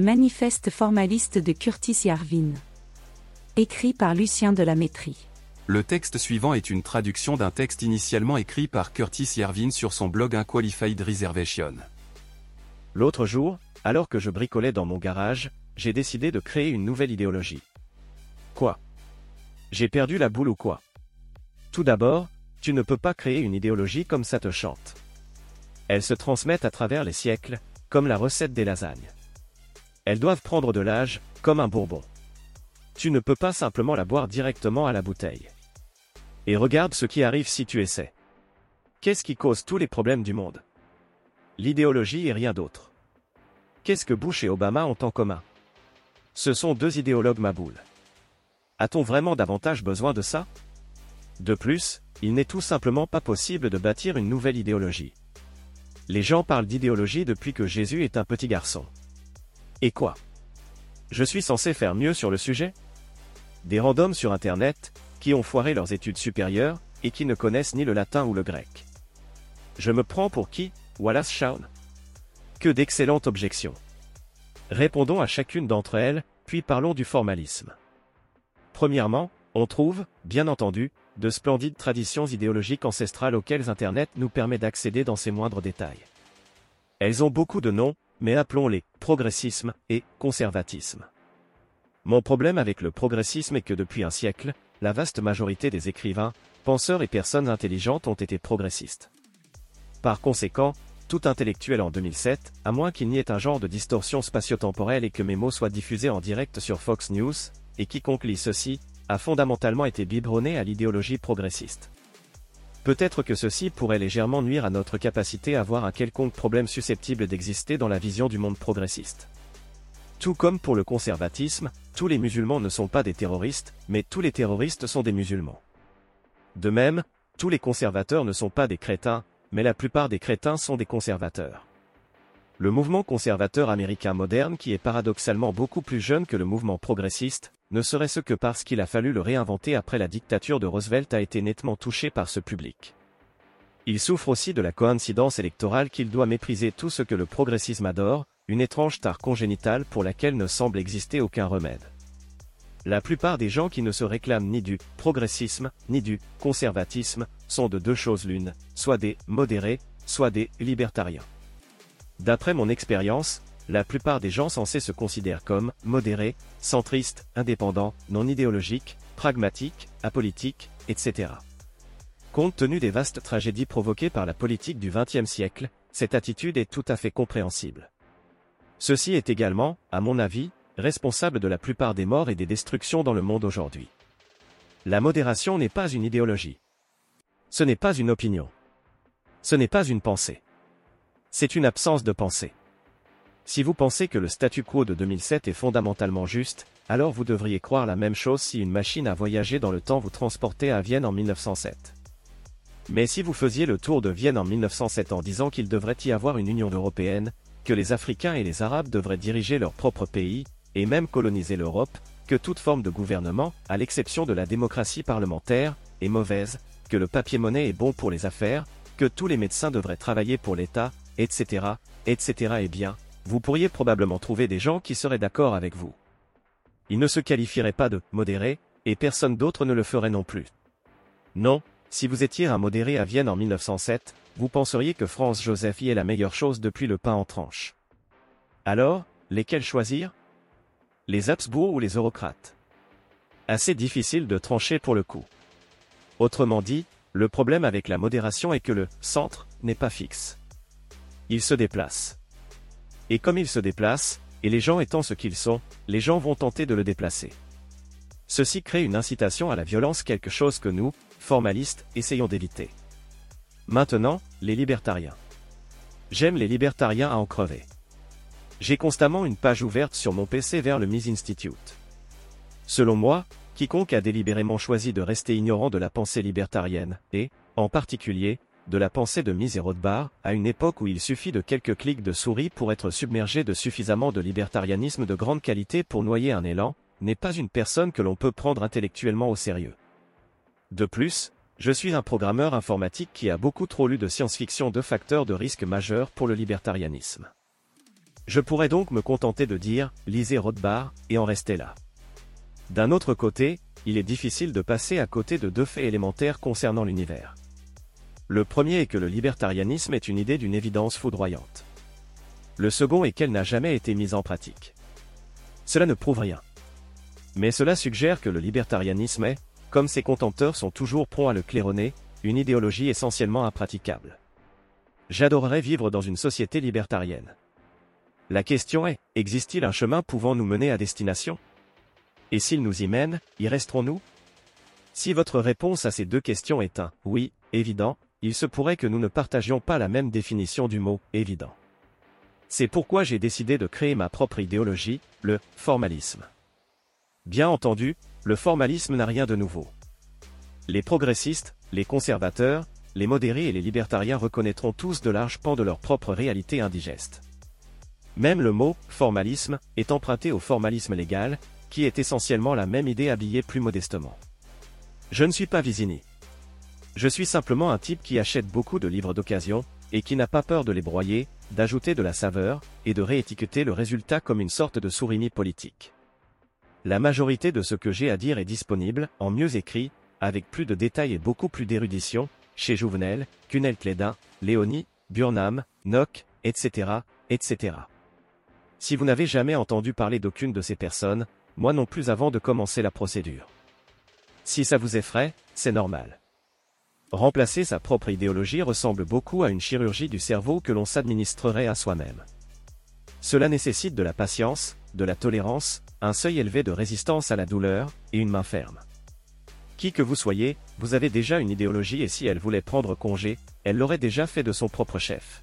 Le manifeste formaliste de Curtis Yarvin. Écrit par Lucien de la Métrie. Le texte suivant est une traduction d'un texte initialement écrit par Curtis Yarvin sur son blog Unqualified Reservation. L'autre jour, alors que je bricolais dans mon garage, j'ai décidé de créer une nouvelle idéologie. Quoi? J'ai perdu la boule ou quoi? Tout d'abord, tu ne peux pas créer une idéologie comme ça te chante. Elles se transmettent à travers les siècles, comme la recette des lasagnes. Elles doivent prendre de l'âge, comme un bourbon. Tu ne peux pas simplement la boire directement à la bouteille. Et regarde ce qui arrive si tu essaies. Qu'est-ce qui cause tous les problèmes du monde? L'idéologie et rien d'autre. Qu'est-ce que Bush et Obama ont en commun? Ce sont deux idéologues maboules. A-t-on vraiment davantage besoin de ça? De plus, il n'est tout simplement pas possible de bâtir une nouvelle idéologie. Les gens parlent d'idéologie depuis que Jésus est un petit garçon. Et quoi? Je suis censé faire mieux sur le sujet? Des randoms sur Internet, qui ont foiré leurs études supérieures, et qui ne connaissent ni le latin ou le grec. Je me prends pour qui, Wallace Shawn Que d'excellentes objections. Répondons à chacune d'entre elles, puis parlons du formalisme. Premièrement, on trouve, bien entendu, de splendides traditions idéologiques ancestrales auxquelles Internet nous permet d'accéder dans ses moindres détails. Elles ont beaucoup de noms, mais appelons-les progressisme et conservatisme. Mon problème avec le progressisme est que depuis un siècle, la vaste majorité des écrivains, penseurs et personnes intelligentes ont été progressistes. Par conséquent, tout intellectuel en 2007, à moins qu'il n'y ait un genre de distorsion spatio-temporelle et que mes mots soient diffusés en direct sur Fox News, et quiconque lit ceci, a fondamentalement été biberonné à l'idéologie progressiste. Peut-être que ceci pourrait légèrement nuire à notre capacité à voir un quelconque problème susceptible d'exister dans la vision du monde progressiste. Tout comme pour le conservatisme, tous les musulmans ne sont pas des terroristes, mais tous les terroristes sont des musulmans. De même, tous les conservateurs ne sont pas des crétins, mais la plupart des crétins sont des conservateurs. Le mouvement conservateur américain moderne qui est paradoxalement beaucoup plus jeune que le mouvement progressiste, ne serait-ce que parce qu'il a fallu le réinventer après la dictature de Roosevelt a été nettement touché par ce public. Il souffre aussi de la coïncidence électorale qu'il doit mépriser tout ce que le progressisme adore, une étrange tare congénitale pour laquelle ne semble exister aucun remède. La plupart des gens qui ne se réclament ni du progressisme, ni du conservatisme, sont de deux choses l'une, soit des modérés, soit des libertariens. D'après mon expérience, la plupart des gens censés se considèrent comme modérés, centristes, indépendants, non idéologiques, pragmatiques, apolitiques, etc. Compte tenu des vastes tragédies provoquées par la politique du XXe siècle, cette attitude est tout à fait compréhensible. Ceci est également, à mon avis, responsable de la plupart des morts et des destructions dans le monde aujourd'hui. La modération n'est pas une idéologie. Ce n'est pas une opinion. Ce n'est pas une pensée. C'est une absence de pensée. Si vous pensez que le statu quo de 2007 est fondamentalement juste, alors vous devriez croire la même chose si une machine à voyager dans le temps vous transportait à Vienne en 1907. Mais si vous faisiez le tour de Vienne en 1907 en disant qu'il devrait y avoir une Union européenne, que les Africains et les Arabes devraient diriger leur propre pays, et même coloniser l'Europe, que toute forme de gouvernement, à l'exception de la démocratie parlementaire, est mauvaise, que le papier-monnaie est bon pour les affaires, que tous les médecins devraient travailler pour l'État, etc., etc. et bien, vous pourriez probablement trouver des gens qui seraient d'accord avec vous. Ils ne se qualifieraient pas de modérés, et personne d'autre ne le ferait non plus. Non, si vous étiez un modéré à Vienne en 1907, vous penseriez que France Joseph y est la meilleure chose depuis le pain en tranche. Alors, lesquels choisir? Les Habsbourg ou les eurocrates? Assez difficile de trancher pour le coup. Autrement dit, le problème avec la modération est que le centre n'est pas fixe. Il se déplace. Et comme il se déplace, et les gens étant ce qu'ils sont, les gens vont tenter de le déplacer. Ceci crée une incitation à la violence, quelque chose que nous, formalistes, essayons d'éviter. Maintenant, les libertariens. J'aime les libertariens à en crever. J'ai constamment une page ouverte sur mon PC vers le Mise Institute. Selon moi, quiconque a délibérément choisi de rester ignorant de la pensée libertarienne, et, en particulier, de la pensée de Rothbard, à une époque où il suffit de quelques clics de souris pour être submergé de suffisamment de libertarianisme de grande qualité pour noyer un élan, n'est pas une personne que l'on peut prendre intellectuellement au sérieux. De plus, je suis un programmeur informatique qui a beaucoup trop lu de science-fiction de facteurs de risque majeurs pour le libertarianisme. Je pourrais donc me contenter de dire, lisez Rothbard, et en rester là. D'un autre côté, il est difficile de passer à côté de deux faits élémentaires concernant l'univers. Le premier est que le libertarianisme est une idée d'une évidence foudroyante. Le second est qu'elle n'a jamais été mise en pratique. Cela ne prouve rien. Mais cela suggère que le libertarianisme est, comme ses contempteurs sont toujours prompts à le claironner, une idéologie essentiellement impraticable. J'adorerais vivre dans une société libertarienne. La question est, existe-t-il un chemin pouvant nous mener à destination? Et s'il nous y mène, y resterons-nous? Si votre réponse à ces deux questions est un oui, évident, il se pourrait que nous ne partagions pas la même définition du mot évident. C'est pourquoi j'ai décidé de créer ma propre idéologie, le formalisme. Bien entendu, le formalisme n'a rien de nouveau. Les progressistes, les conservateurs, les modérés et les libertariens reconnaîtront tous de larges pans de leur propre réalité indigeste. Même le mot formalisme est emprunté au formalisme légal, qui est essentiellement la même idée habillée plus modestement. Je ne suis pas Visini. Je suis simplement un type qui achète beaucoup de livres d'occasion, et qui n'a pas peur de les broyer, d'ajouter de la saveur, et de réétiqueter le résultat comme une sorte de sourimie politique. La majorité de ce que j'ai à dire est disponible, en mieux écrit, avec plus de détails et beaucoup plus d'érudition, chez Jouvenel, Cunel Clédin, Léonie, Burnham, Nock, etc., etc. Si vous n'avez jamais entendu parler d'aucune de ces personnes, moi non plus avant de commencer la procédure. Si ça vous effraie, c'est normal. Remplacer sa propre idéologie ressemble beaucoup à une chirurgie du cerveau que l'on s'administrerait à soi-même. Cela nécessite de la patience, de la tolérance, un seuil élevé de résistance à la douleur, et une main ferme. Qui que vous soyez, vous avez déjà une idéologie et si elle voulait prendre congé, elle l'aurait déjà fait de son propre chef.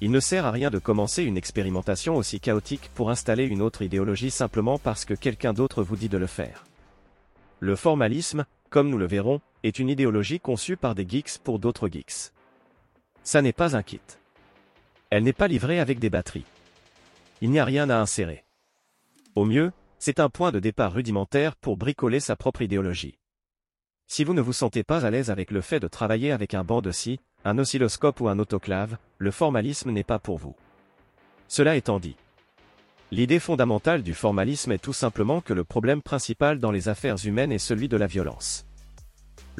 Il ne sert à rien de commencer une expérimentation aussi chaotique pour installer une autre idéologie simplement parce que quelqu'un d'autre vous dit de le faire. Le formalisme, comme nous le verrons, est une idéologie conçue par des geeks pour d'autres geeks. Ça n'est pas un kit. Elle n'est pas livrée avec des batteries. Il n'y a rien à insérer. Au mieux, c'est un point de départ rudimentaire pour bricoler sa propre idéologie. Si vous ne vous sentez pas à l'aise avec le fait de travailler avec un banc de scie, un oscilloscope ou un autoclave, le formalisme n'est pas pour vous. Cela étant dit, l'idée fondamentale du formalisme est tout simplement que le problème principal dans les affaires humaines est celui de la violence.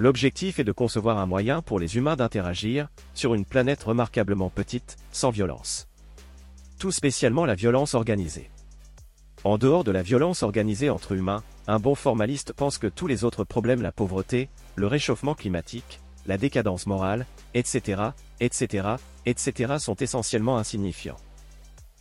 L'objectif est de concevoir un moyen pour les humains d'interagir, sur une planète remarquablement petite, sans violence. Tout spécialement la violence organisée. En dehors de la violence organisée entre humains, un bon formaliste pense que tous les autres problèmes, la pauvreté, le réchauffement climatique, la décadence morale, etc., etc., etc. sont essentiellement insignifiants.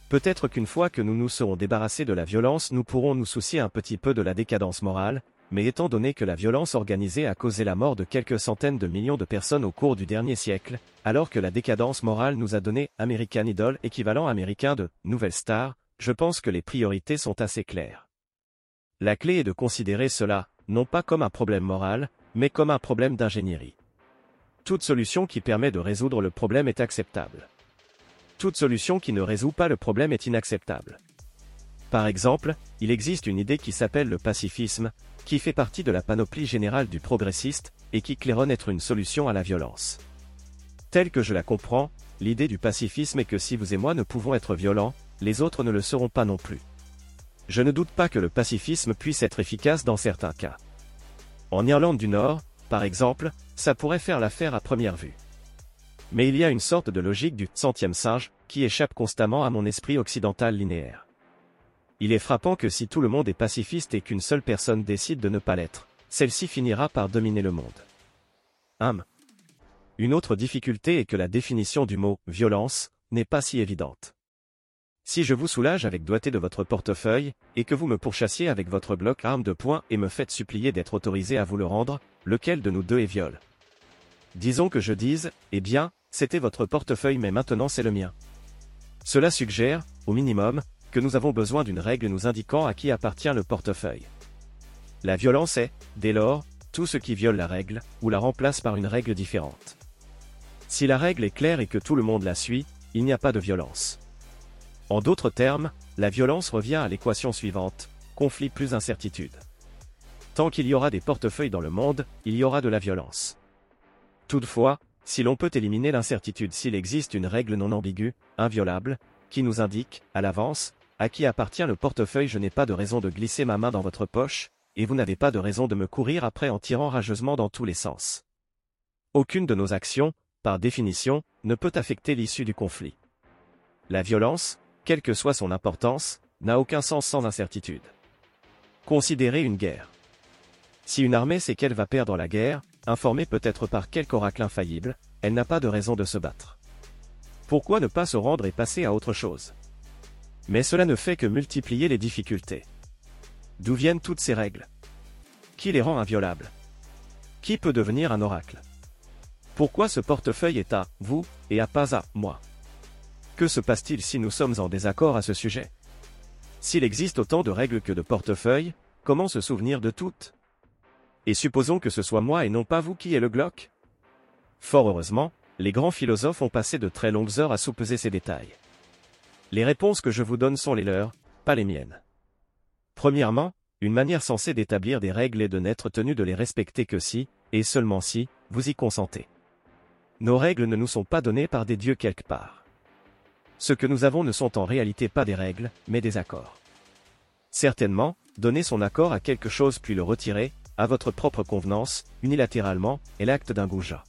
Peut-être qu'une fois que nous nous serons débarrassés de la violence, nous pourrons nous soucier un petit peu de la décadence morale, mais étant donné que la violence organisée a causé la mort de quelques centaines de millions de personnes au cours du dernier siècle, alors que la décadence morale nous a donné American Idol équivalent américain de Nouvelle Star, je pense que les priorités sont assez claires. La clé est de considérer cela, non pas comme un problème moral, mais comme un problème d'ingénierie. Toute solution qui permet de résoudre le problème est acceptable. Toute solution qui ne résout pas le problème est inacceptable. Par exemple, il existe une idée qui s'appelle le pacifisme, qui fait partie de la panoplie générale du progressiste, et qui claironne être une solution à la violence. Telle que je la comprends, l'idée du pacifisme est que si vous et moi ne pouvons être violents, les autres ne le seront pas non plus. Je ne doute pas que le pacifisme puisse être efficace dans certains cas. En Irlande du Nord, par exemple, ça pourrait faire l'affaire à première vue. Mais il y a une sorte de logique du centième singe qui échappe constamment à mon esprit occidental linéaire. Il est frappant que si tout le monde est pacifiste et qu'une seule personne décide de ne pas l'être, celle-ci finira par dominer le monde. Hum. Une autre difficulté est que la définition du mot violence n'est pas si évidente. Si je vous soulage avec doigté de votre portefeuille, et que vous me pourchassiez avec votre bloc arme de poing et me faites supplier d'être autorisé à vous le rendre, lequel de nous deux est viol? Disons que je dise, eh bien, c'était votre portefeuille mais maintenant c'est le mien. Cela suggère, au minimum, que nous avons besoin d'une règle nous indiquant à qui appartient le portefeuille. La violence est, dès lors, tout ce qui viole la règle, ou la remplace par une règle différente. Si la règle est claire et que tout le monde la suit, il n'y a pas de violence. En d'autres termes, la violence revient à l'équation suivante, conflit plus incertitude. Tant qu'il y aura des portefeuilles dans le monde, il y aura de la violence. Toutefois, si l'on peut éliminer l'incertitude s'il existe une règle non ambiguë, inviolable, qui nous indique, à l'avance, à qui appartient le portefeuille je n'ai pas de raison de glisser ma main dans votre poche, et vous n'avez pas de raison de me courir après en tirant rageusement dans tous les sens. Aucune de nos actions, par définition, ne peut affecter l'issue du conflit. La violence, quelle que soit son importance, n'a aucun sens sans incertitude. Considérez une guerre. Si une armée sait qu'elle va perdre la guerre, informée peut-être par quelque oracle infaillible, elle n'a pas de raison de se battre. Pourquoi ne pas se rendre et passer à autre chose? Mais cela ne fait que multiplier les difficultés. D'où viennent toutes ces règles? Qui les rend inviolables? Qui peut devenir un oracle? Pourquoi ce portefeuille est à vous et à pas à moi? Que se passe-t-il si nous sommes en désaccord à ce sujet? S'il existe autant de règles que de portefeuilles, comment se souvenir de toutes? Et supposons que ce soit moi et non pas vous qui ait le Glock? Fort heureusement, les grands philosophes ont passé de très longues heures à soupeser ces détails. Les réponses que je vous donne sont les leurs, pas les miennes. Premièrement, une manière sensée d'établir des règles est de n'être tenu de les respecter que si, et seulement si, vous y consentez. Nos règles ne nous sont pas données par des dieux quelque part. Ce que nous avons ne sont en réalité pas des règles, mais des accords. Certainement, donner son accord à quelque chose puis le retirer, à votre propre convenance, unilatéralement, est l'acte d'un goujat.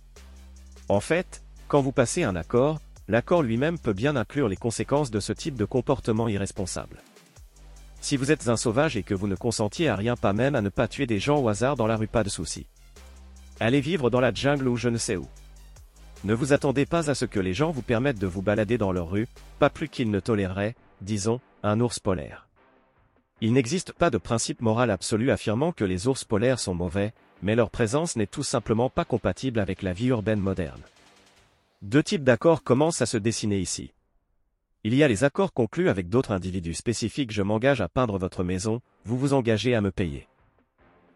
En fait, quand vous passez un accord, l'accord lui-même peut bien inclure les conséquences de ce type de comportement irresponsable. Si vous êtes un sauvage et que vous ne consentiez à rien pas même à ne pas tuer des gens au hasard dans la rue pas de souci. Allez vivre dans la jungle ou je ne sais où. Ne vous attendez pas à ce que les gens vous permettent de vous balader dans leur rue, pas plus qu'ils ne toléreraient, disons, un ours polaire. Il n'existe pas de principe moral absolu affirmant que les ours polaires sont mauvais, mais leur présence n'est tout simplement pas compatible avec la vie urbaine moderne. Deux types d'accords commencent à se dessiner ici. Il y a les accords conclus avec d'autres individus spécifiques je m'engage à peindre votre maison, vous vous engagez à me payer.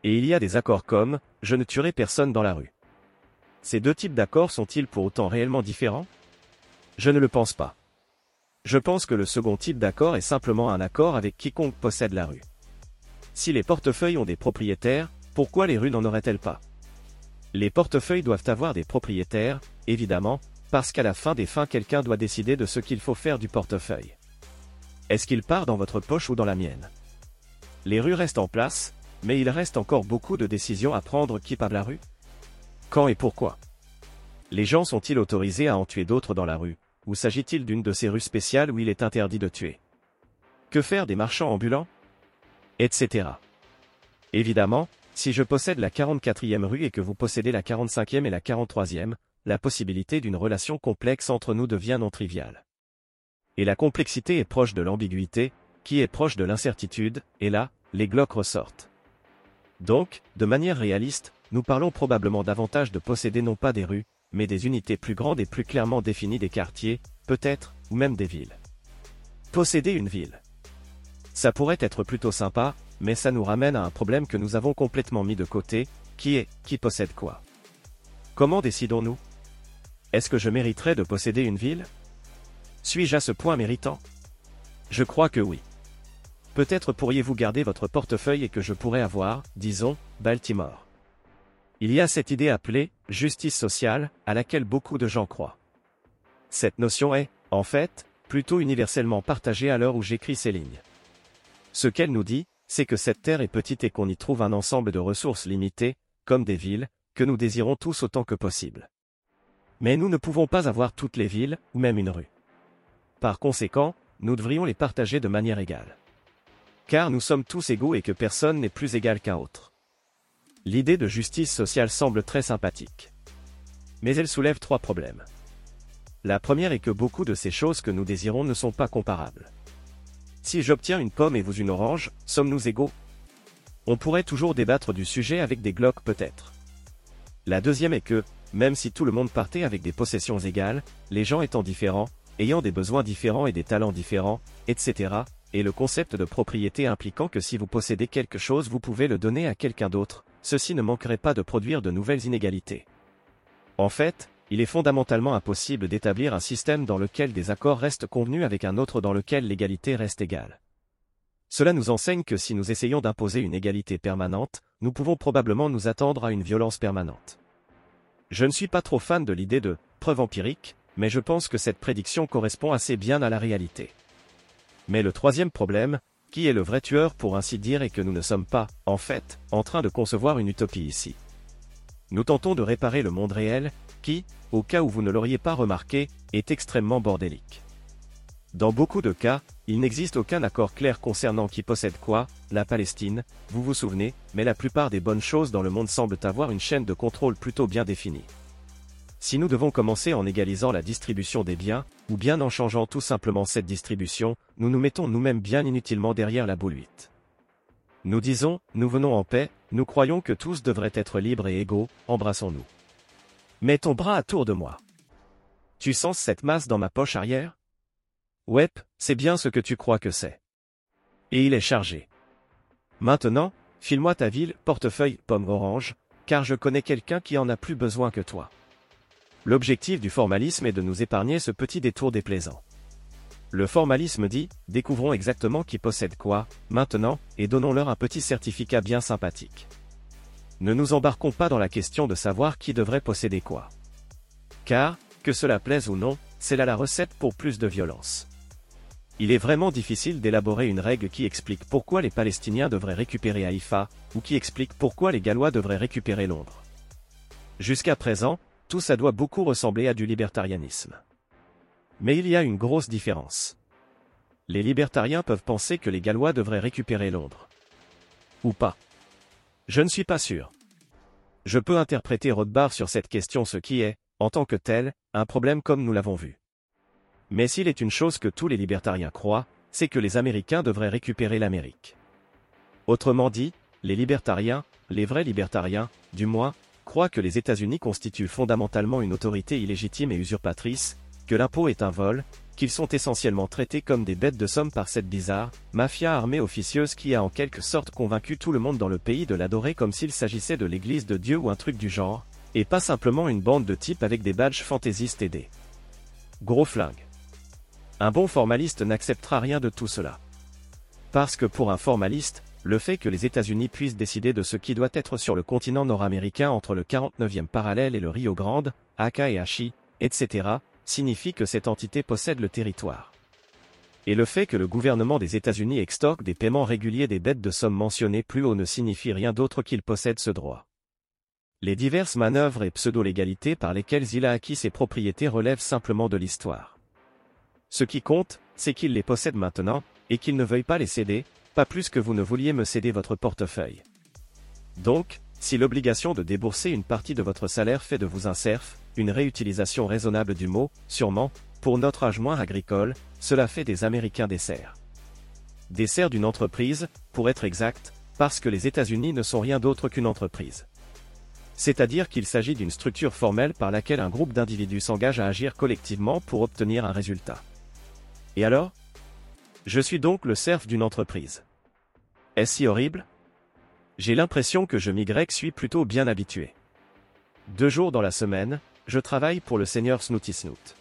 Et il y a des accords comme, je ne tuerai personne dans la rue. Ces deux types d'accords sont-ils pour autant réellement différents? Je ne le pense pas. Je pense que le second type d'accord est simplement un accord avec quiconque possède la rue. Si les portefeuilles ont des propriétaires, pourquoi les rues n'en auraient-elles pas? Les portefeuilles doivent avoir des propriétaires, évidemment, parce qu'à la fin des fins quelqu'un doit décider de ce qu'il faut faire du portefeuille. Est-ce qu'il part dans votre poche ou dans la mienne? Les rues restent en place, mais il reste encore beaucoup de décisions à prendre qui par la rue? Quand et pourquoi? Les gens sont-ils autorisés à en tuer d'autres dans la rue, ou s'agit-il d'une de ces rues spéciales où il est interdit de tuer? Que faire des marchands ambulants? Etc. Évidemment, si je possède la 44e rue et que vous possédez la 45e et la 43e, la possibilité d'une relation complexe entre nous devient non triviale. Et la complexité est proche de l'ambiguïté, qui est proche de l'incertitude, et là, les glocs ressortent. Donc, de manière réaliste, nous parlons probablement davantage de posséder non pas des rues, mais des unités plus grandes et plus clairement définies des quartiers, peut-être, ou même des villes. Posséder une ville. Ça pourrait être plutôt sympa, mais ça nous ramène à un problème que nous avons complètement mis de côté, qui est, qui possède quoi? Comment décidons-nous? Est-ce que je mériterais de posséder une ville? Suis-je à ce point méritant? Je crois que oui. Peut-être pourriez-vous garder votre portefeuille et que je pourrais avoir, disons, Baltimore. Il y a cette idée appelée justice sociale, à laquelle beaucoup de gens croient. Cette notion est, en fait, plutôt universellement partagée à l'heure où j'écris ces lignes. Ce qu'elle nous dit, c'est que cette terre est petite et qu'on y trouve un ensemble de ressources limitées, comme des villes, que nous désirons tous autant que possible. Mais nous ne pouvons pas avoir toutes les villes, ou même une rue. Par conséquent, nous devrions les partager de manière égale. Car nous sommes tous égaux et que personne n'est plus égal qu'un autre. L'idée de justice sociale semble très sympathique. Mais elle soulève trois problèmes. La première est que beaucoup de ces choses que nous désirons ne sont pas comparables. Si j'obtiens une pomme et vous une orange, sommes-nous égaux? On pourrait toujours débattre du sujet avec des glocks peut-être. La deuxième est que, même si tout le monde partait avec des possessions égales, les gens étant différents, ayant des besoins différents et des talents différents, etc., et le concept de propriété impliquant que si vous possédez quelque chose vous pouvez le donner à quelqu'un d'autre, ceci ne manquerait pas de produire de nouvelles inégalités. En fait, il est fondamentalement impossible d'établir un système dans lequel des accords restent convenus avec un autre dans lequel l'égalité reste égale. Cela nous enseigne que si nous essayons d'imposer une égalité permanente, nous pouvons probablement nous attendre à une violence permanente. Je ne suis pas trop fan de l'idée de preuve empirique, mais je pense que cette prédiction correspond assez bien à la réalité. Mais le troisième problème, qui est le vrai tueur pour ainsi dire et que nous ne sommes pas, en fait, en train de concevoir une utopie ici. Nous tentons de réparer le monde réel, qui, au cas où vous ne l'auriez pas remarqué, est extrêmement bordélique. Dans beaucoup de cas, il n'existe aucun accord clair concernant qui possède quoi, la Palestine, vous vous souvenez, mais la plupart des bonnes choses dans le monde semblent avoir une chaîne de contrôle plutôt bien définie. Si nous devons commencer en égalisant la distribution des biens, ou bien en changeant tout simplement cette distribution, nous nous mettons nous-mêmes bien inutilement derrière la boule 8. Nous disons, nous venons en paix, nous croyons que tous devraient être libres et égaux, embrassons-nous. Mets ton bras à tour de moi. Tu sens cette masse dans ma poche arrière? Ouais, c'est bien ce que tu crois que c'est. Et il est chargé. Maintenant, file-moi ta ville, portefeuille, pomme orange, car je connais quelqu'un qui en a plus besoin que toi. L'objectif du formalisme est de nous épargner ce petit détour déplaisant. Le formalisme dit, découvrons exactement qui possède quoi, maintenant, et donnons-leur un petit certificat bien sympathique. Ne nous embarquons pas dans la question de savoir qui devrait posséder quoi. Car, que cela plaise ou non, c'est là la recette pour plus de violence. Il est vraiment difficile d'élaborer une règle qui explique pourquoi les Palestiniens devraient récupérer Haïfa, ou qui explique pourquoi les Gallois devraient récupérer Londres. Jusqu'à présent, tout ça doit beaucoup ressembler à du libertarianisme. Mais il y a une grosse différence. Les libertariens peuvent penser que les Gallois devraient récupérer Londres. Ou pas. Je ne suis pas sûr. Je peux interpréter Rothbard sur cette question ce qui est, en tant que tel, un problème comme nous l'avons vu. Mais s'il est une chose que tous les libertariens croient, c'est que les Américains devraient récupérer l'Amérique. Autrement dit, les libertariens, les vrais libertariens, du moins, croit que les États-Unis constituent fondamentalement une autorité illégitime et usurpatrice, que l'impôt est un vol, qu'ils sont essentiellement traités comme des bêtes de somme par cette bizarre mafia armée officieuse qui a en quelque sorte convaincu tout le monde dans le pays de l'adorer comme s'il s'agissait de l'église de Dieu ou un truc du genre, et pas simplement une bande de types avec des badges fantaisistes et des gros flingues. Un bon formaliste n'acceptera rien de tout cela. Parce que pour un formaliste, le fait que les États-Unis puissent décider de ce qui doit être sur le continent nord-américain entre le 49e parallèle et le Rio Grande, Aka et Hachi, etc., signifie que cette entité possède le territoire. Et le fait que le gouvernement des États-Unis extorque des paiements réguliers des bêtes de somme mentionnées plus haut ne signifie rien d'autre qu'il possède ce droit. Les diverses manœuvres et pseudo-légalités par lesquelles il a acquis ses propriétés relèvent simplement de l'histoire. Ce qui compte, c'est qu'il les possède maintenant, et qu'il ne veuille pas les céder, pas plus que vous ne vouliez me céder votre portefeuille. Donc, si l'obligation de débourser une partie de votre salaire fait de vous un serf, une réutilisation raisonnable du mot, sûrement, pour notre âge moins agricole, cela fait des Américains des serfs. Des serfs d'une entreprise, pour être exact, parce que les États-Unis ne sont rien d'autre qu'une entreprise. C'est-à-dire qu'il s'agit d'une structure formelle par laquelle un groupe d'individus s'engage à agir collectivement pour obtenir un résultat. Et alors? Je suis donc le serf d'une entreprise. Est-ce si horrible? J'ai l'impression que je m'y suis plutôt bien habitué. Deux jours dans la semaine, je travaille pour le seigneur Snooty Snoot.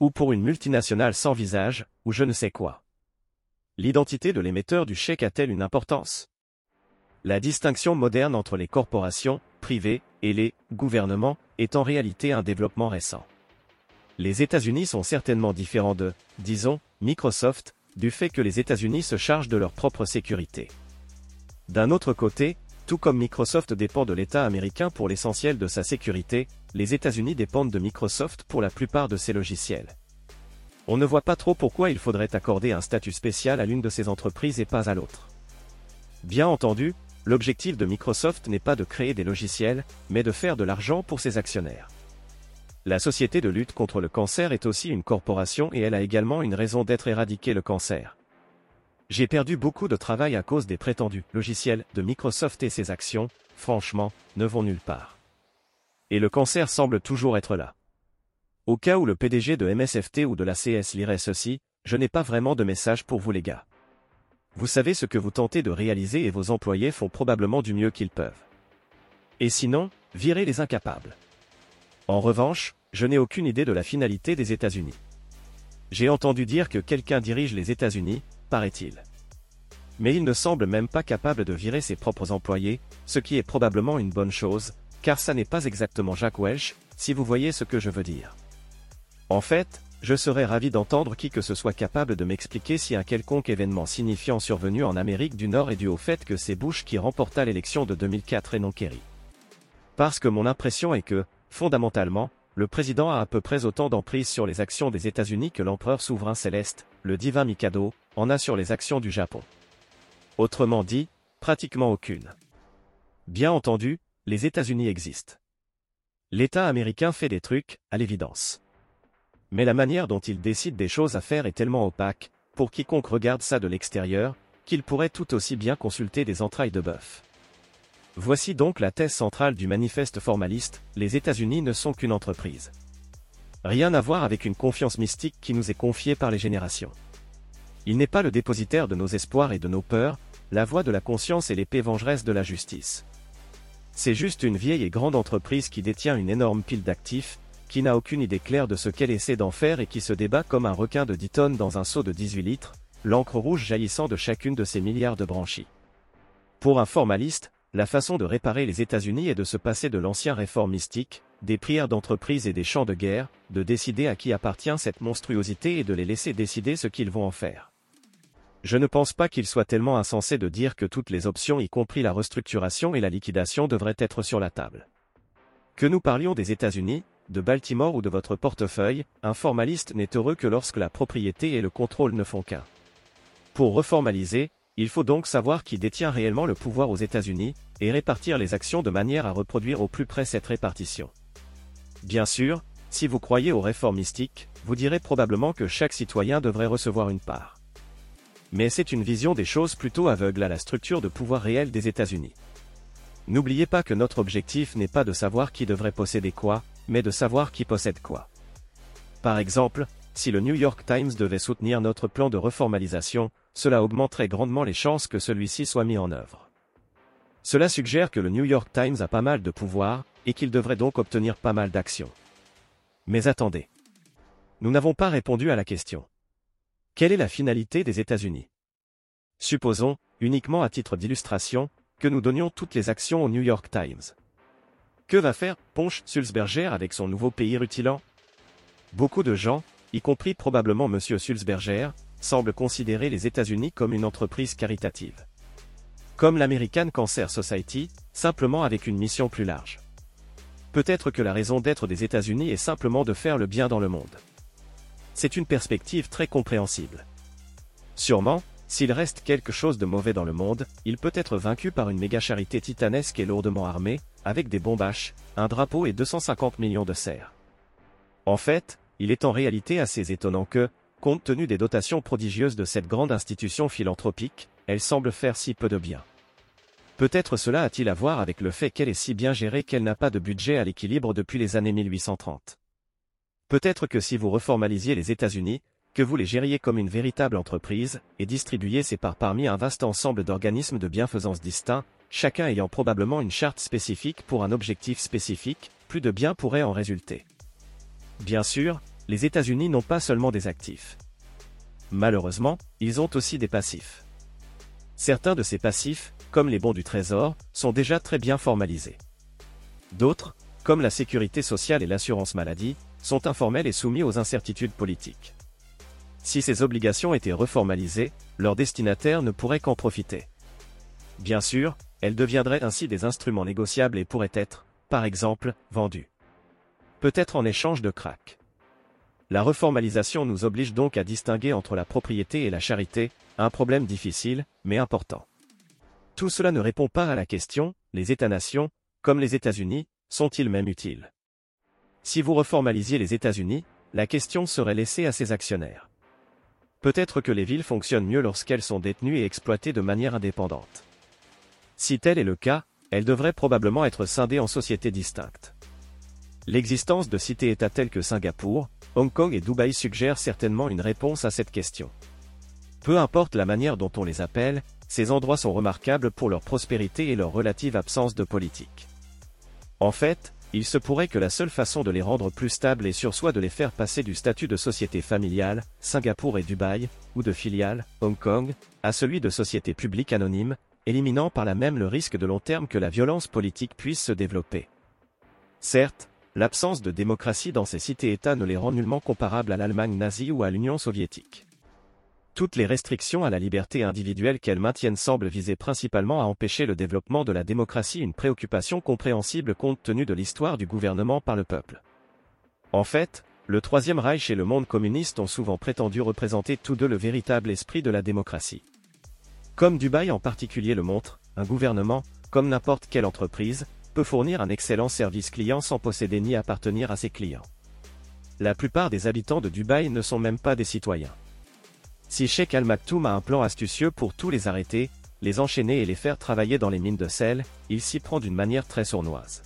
Ou pour une multinationale sans visage, ou je ne sais quoi. L'identité de l'émetteur du chèque a-t-elle une importance? La distinction moderne entre les corporations, privées, et les gouvernements est en réalité un développement récent. Les États-Unis sont certainement différents de, disons, Microsoft, du fait que les États-Unis se chargent de leur propre sécurité. D'un autre côté, tout comme Microsoft dépend de l'État américain pour l'essentiel de sa sécurité, les États-Unis dépendent de Microsoft pour la plupart de ses logiciels. On ne voit pas trop pourquoi il faudrait accorder un statut spécial à l'une de ces entreprises et pas à l'autre. Bien entendu, l'objectif de Microsoft n'est pas de créer des logiciels, mais de faire de l'argent pour ses actionnaires. La Société de lutte contre le cancer est aussi une corporation et elle a également une raison d'être éradiquer le cancer. J'ai perdu beaucoup de travail à cause des prétendus logiciels de Microsoft et ses actions, franchement, ne vont nulle part. Et le cancer semble toujours être là. Au cas où le PDG de MSFT ou de la CS lirait ceci, je n'ai pas vraiment de message pour vous les gars. Vous savez ce que vous tentez de réaliser et vos employés font probablement du mieux qu'ils peuvent. Et sinon, virez les incapables. En revanche, je n'ai aucune idée de la finalité des États-Unis. J'ai entendu dire que quelqu'un dirige les États-Unis, paraît-il. Mais il ne semble même pas capable de virer ses propres employés, ce qui est probablement une bonne chose, car ça n'est pas exactement Jacques Welch, si vous voyez ce que je veux dire. En fait, je serais ravi d'entendre qui que ce soit capable de m'expliquer si un quelconque événement signifiant survenu en Amérique du Nord est dû au fait que c'est Bush qui remporta l'élection de 2004 et non Kerry. Parce que mon impression est que, fondamentalement, le président a à peu près autant d'emprise sur les actions des États-Unis que l'empereur souverain céleste, le divin Mikado, en a sur les actions du Japon. Autrement dit, pratiquement aucune. Bien entendu, les États-Unis existent. L'État américain fait des trucs, à l'évidence mais la manière dont il décide des choses à faire est tellement opaque, pour quiconque regarde ça de l'extérieur, qu'il pourrait tout aussi bien consulter des entrailles de bœuf. Voici donc la thèse centrale du manifeste formaliste, les États-Unis ne sont qu'une entreprise. Rien à voir avec une confiance mystique qui nous est confiée par les générations. Il n'est pas le dépositaire de nos espoirs et de nos peurs, la voix de la conscience et l'épée vengeresse de la justice. C'est juste une vieille et grande entreprise qui détient une énorme pile d'actifs, qui n'a aucune idée claire de ce qu'elle essaie d'en faire et qui se débat comme un requin de 10 tonnes dans un seau de 18 litres, l'encre rouge jaillissant de chacune de ses milliards de branchies. Pour un formaliste, la façon de réparer les États-Unis est de se passer de l'ancien réforme mystique, des prières d'entreprise et des champs de guerre, de décider à qui appartient cette monstruosité et de les laisser décider ce qu'ils vont en faire. Je ne pense pas qu'il soit tellement insensé de dire que toutes les options y compris la restructuration et la liquidation devraient être sur la table. Que nous parlions des États-Unis, de Baltimore ou de votre portefeuille, un formaliste n'est heureux que lorsque la propriété et le contrôle ne font qu'un. Pour reformaliser, il faut donc savoir qui détient réellement le pouvoir aux États-Unis, et répartir les actions de manière à reproduire au plus près cette répartition. Bien sûr, si vous croyez aux réformes vous direz probablement que chaque citoyen devrait recevoir une part. Mais c'est une vision des choses plutôt aveugle à la structure de pouvoir réel des États-Unis. N'oubliez pas que notre objectif n'est pas de savoir qui devrait posséder quoi, mais de savoir qui possède quoi. Par exemple, si le New York Times devait soutenir notre plan de reformalisation, cela augmenterait grandement les chances que celui-ci soit mis en œuvre. Cela suggère que le New York Times a pas mal de pouvoir, et qu'il devrait donc obtenir pas mal d'actions. Mais attendez. Nous n'avons pas répondu à la question. Quelle est la finalité des États-Unis? Supposons, uniquement à titre d'illustration, que nous donnions toutes les actions au New York Times. Que va faire Ponche Sulzberger avec son nouveau pays rutilant? Beaucoup de gens, y compris probablement M. Sulzberger, semblent considérer les États-Unis comme une entreprise caritative. Comme l'American Cancer Society, simplement avec une mission plus large. Peut-être que la raison d'être des États-Unis est simplement de faire le bien dans le monde. C'est une perspective très compréhensible. Sûrement, s'il reste quelque chose de mauvais dans le monde, il peut être vaincu par une méga-charité titanesque et lourdement armée, avec des bombaches, un drapeau et 250 millions de serres. En fait, il est en réalité assez étonnant que, compte tenu des dotations prodigieuses de cette grande institution philanthropique, elle semble faire si peu de bien. Peut-être cela a-t-il à voir avec le fait qu'elle est si bien gérée qu'elle n'a pas de budget à l'équilibre depuis les années 1830. Peut-être que si vous reformalisiez les États-Unis, que vous les gériez comme une véritable entreprise, et distribuiez ces parts parmi un vaste ensemble d'organismes de bienfaisance distincts, chacun ayant probablement une charte spécifique pour un objectif spécifique, plus de bien pourrait en résulter. Bien sûr, les États-Unis n'ont pas seulement des actifs. Malheureusement, ils ont aussi des passifs. Certains de ces passifs, comme les bons du Trésor, sont déjà très bien formalisés. D'autres, comme la sécurité sociale et l'assurance maladie, sont informels et soumis aux incertitudes politiques. Si ces obligations étaient reformalisées, leurs destinataires ne pourraient qu'en profiter. Bien sûr, elles deviendraient ainsi des instruments négociables et pourraient être, par exemple, vendus. Peut-être en échange de crack. La reformalisation nous oblige donc à distinguer entre la propriété et la charité, un problème difficile, mais important. Tout cela ne répond pas à la question, les États-nations, comme les États-Unis, sont-ils même utiles? Si vous reformalisiez les États-Unis, la question serait laissée à ses actionnaires. Peut-être que les villes fonctionnent mieux lorsqu'elles sont détenues et exploitées de manière indépendante. Si tel est le cas, elles devraient probablement être scindées en sociétés distinctes. L'existence de cités-États telles que Singapour, Hong Kong et Dubaï suggère certainement une réponse à cette question. Peu importe la manière dont on les appelle, ces endroits sont remarquables pour leur prospérité et leur relative absence de politique. En fait, il se pourrait que la seule façon de les rendre plus stables et sur soit de les faire passer du statut de société familiale, Singapour et Dubaï, ou de filiale, Hong Kong, à celui de société publique anonyme, éliminant par là même le risque de long terme que la violence politique puisse se développer. Certes, l'absence de démocratie dans ces cités-États ne les rend nullement comparables à l'Allemagne nazie ou à l'Union soviétique. Toutes les restrictions à la liberté individuelle qu'elles maintiennent semblent viser principalement à empêcher le développement de la démocratie, une préoccupation compréhensible compte tenu de l'histoire du gouvernement par le peuple. En fait, le Troisième Reich et le monde communiste ont souvent prétendu représenter tous deux le véritable esprit de la démocratie. Comme Dubaï en particulier le montre, un gouvernement, comme n'importe quelle entreprise, peut fournir un excellent service client sans posséder ni appartenir à ses clients. La plupart des habitants de Dubaï ne sont même pas des citoyens. Si Sheikh Al Maktoum a un plan astucieux pour tous les arrêter, les enchaîner et les faire travailler dans les mines de sel, il s'y prend d'une manière très sournoise.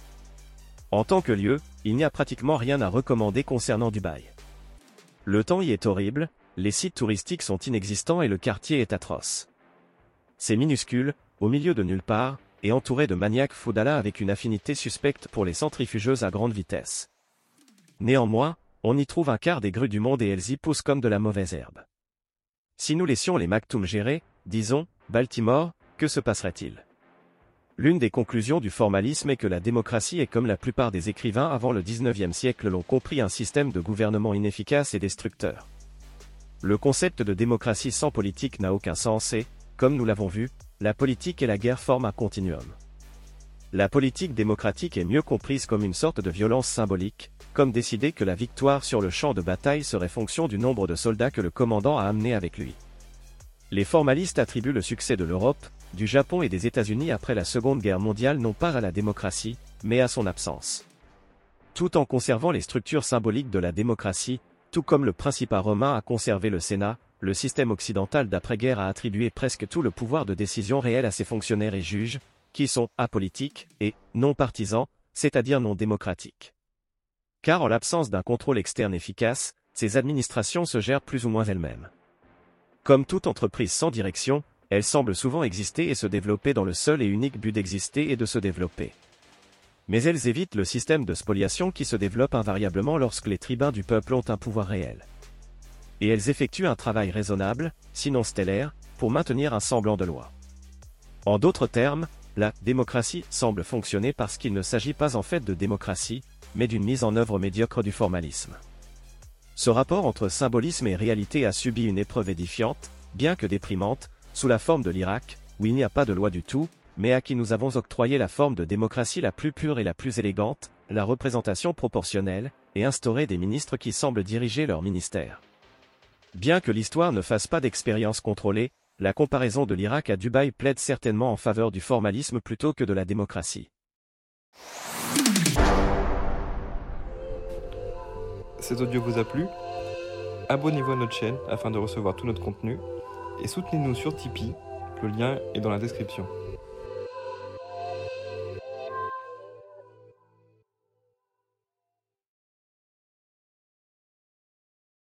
En tant que lieu, il n'y a pratiquement rien à recommander concernant Dubaï. Le temps y est horrible, les sites touristiques sont inexistants et le quartier est atroce. C'est minuscule, au milieu de nulle part, et entouré de maniaques Faudala avec une affinité suspecte pour les centrifugeuses à grande vitesse. Néanmoins, on y trouve un quart des grues du monde et elles y poussent comme de la mauvaise herbe. Si nous laissions les Maktoum gérer, disons, Baltimore, que se passerait-il? L'une des conclusions du formalisme est que la démocratie est comme la plupart des écrivains avant le XIXe siècle l'ont compris un système de gouvernement inefficace et destructeur. Le concept de démocratie sans politique n'a aucun sens et, comme nous l'avons vu, la politique et la guerre forment un continuum. La politique démocratique est mieux comprise comme une sorte de violence symbolique, comme décider que la victoire sur le champ de bataille serait fonction du nombre de soldats que le commandant a amené avec lui. Les formalistes attribuent le succès de l'Europe, du Japon et des États-Unis après la Seconde Guerre mondiale non pas à la démocratie, mais à son absence. Tout en conservant les structures symboliques de la démocratie, tout comme le Principat romain a conservé le Sénat, le système occidental d'après-guerre a attribué presque tout le pouvoir de décision réel à ses fonctionnaires et juges, qui sont apolitiques et non partisans, c'est-à-dire non démocratiques. Car en l'absence d'un contrôle externe efficace, ces administrations se gèrent plus ou moins elles-mêmes. Comme toute entreprise sans direction, elles semblent souvent exister et se développer dans le seul et unique but d'exister et de se développer. Mais elles évitent le système de spoliation qui se développe invariablement lorsque les tribuns du peuple ont un pouvoir réel. Et elles effectuent un travail raisonnable, sinon stellaire, pour maintenir un semblant de loi. En d'autres termes, la démocratie semble fonctionner parce qu'il ne s'agit pas en fait de démocratie, mais d'une mise en œuvre médiocre du formalisme. Ce rapport entre symbolisme et réalité a subi une épreuve édifiante, bien que déprimante, sous la forme de l'Irak, où il n'y a pas de loi du tout, mais à qui nous avons octroyé la forme de démocratie la plus pure et la plus élégante, la représentation proportionnelle, et instauré des ministres qui semblent diriger leur ministère. Bien que l'histoire ne fasse pas d'expérience contrôlée, la comparaison de l'Irak à Dubaï plaide certainement en faveur du formalisme plutôt que de la démocratie. Cet audio vous a plu? Abonnez-vous à notre chaîne afin de recevoir tout notre contenu et soutenez-nous sur Tipeee, le lien est dans la description.